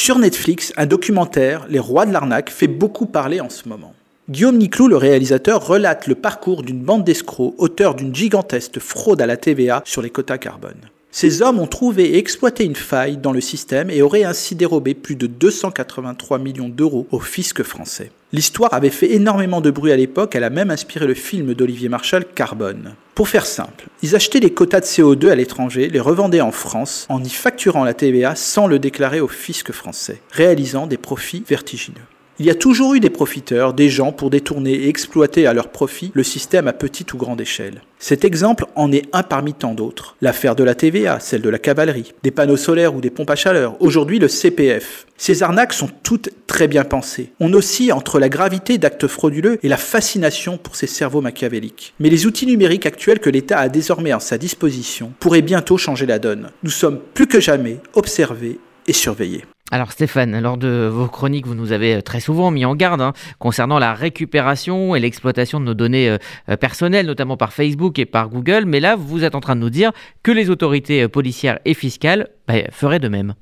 Sur Netflix, un documentaire, Les rois de l'arnaque, fait beaucoup parler en ce moment. Guillaume Niclou, le réalisateur, relate le parcours d'une bande d'escrocs, auteur d'une gigantesque fraude à la TVA sur les quotas carbone. Ces hommes ont trouvé et exploité une faille dans le système et auraient ainsi dérobé plus de 283 millions d'euros au fisc français. L'histoire avait fait énormément de bruit à l'époque, elle a même inspiré le film d'Olivier Marshall Carbone. Pour faire simple, ils achetaient les quotas de CO2 à l'étranger, les revendaient en France en y facturant la TVA sans le déclarer au fisc français, réalisant des profits vertigineux. Il y a toujours eu des profiteurs, des gens pour détourner et exploiter à leur profit le système à petite ou grande échelle. Cet exemple en est un parmi tant d'autres. L'affaire de la TVA, celle de la cavalerie, des panneaux solaires ou des pompes à chaleur, aujourd'hui le CPF. Ces arnaques sont toutes très bien pensées. On oscille entre la gravité d'actes frauduleux et la fascination pour ces cerveaux machiavéliques. Mais les outils numériques actuels que l'État a désormais à sa disposition pourraient bientôt changer la donne. Nous sommes plus que jamais observés et surveillés. Alors Stéphane, lors de vos chroniques, vous nous avez euh, très souvent mis en garde hein, concernant la récupération et l'exploitation de nos données euh, euh, personnelles, notamment par Facebook et par Google. Mais là, vous êtes en train de nous dire que les autorités policières et fiscales bah, feraient de même.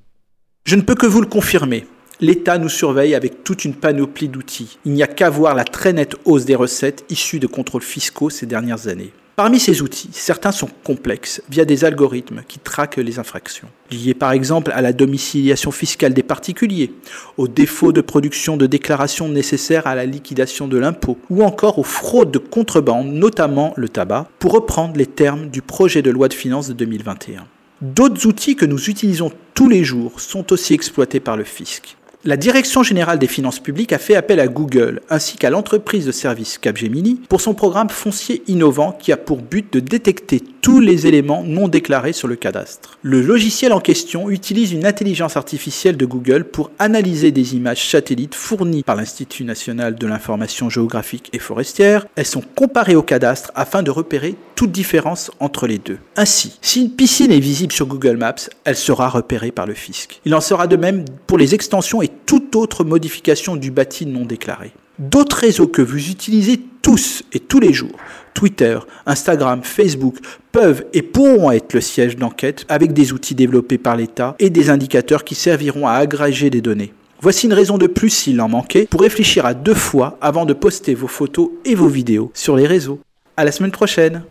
Je ne peux que vous le confirmer. L'État nous surveille avec toute une panoplie d'outils. Il n'y a qu'à voir la très nette hausse des recettes issues de contrôles fiscaux ces dernières années. Parmi ces outils, certains sont complexes via des algorithmes qui traquent les infractions, liés par exemple à la domiciliation fiscale des particuliers, au défaut de production de déclarations nécessaires à la liquidation de l'impôt, ou encore aux fraudes de contrebande, notamment le tabac, pour reprendre les termes du projet de loi de finances de 2021. D'autres outils que nous utilisons tous les jours sont aussi exploités par le fisc. La Direction générale des finances publiques a fait appel à Google ainsi qu'à l'entreprise de service Capgemini pour son programme foncier innovant qui a pour but de détecter tous les éléments non déclarés sur le cadastre. Le logiciel en question utilise une intelligence artificielle de Google pour analyser des images satellites fournies par l'Institut national de l'information géographique et forestière. Elles sont comparées au cadastre afin de repérer toute différence entre les deux. Ainsi, si une piscine est visible sur Google Maps, elle sera repérée par le fisc. Il en sera de même pour les extensions et autre modification du bâti non déclaré. D'autres réseaux que vous utilisez tous et tous les jours, Twitter, Instagram, Facebook, peuvent et pourront être le siège d'enquête avec des outils développés par l'État et des indicateurs qui serviront à agréger des données. Voici une raison de plus s'il en manquait pour réfléchir à deux fois avant de poster vos photos et vos vidéos sur les réseaux. À la semaine prochaine!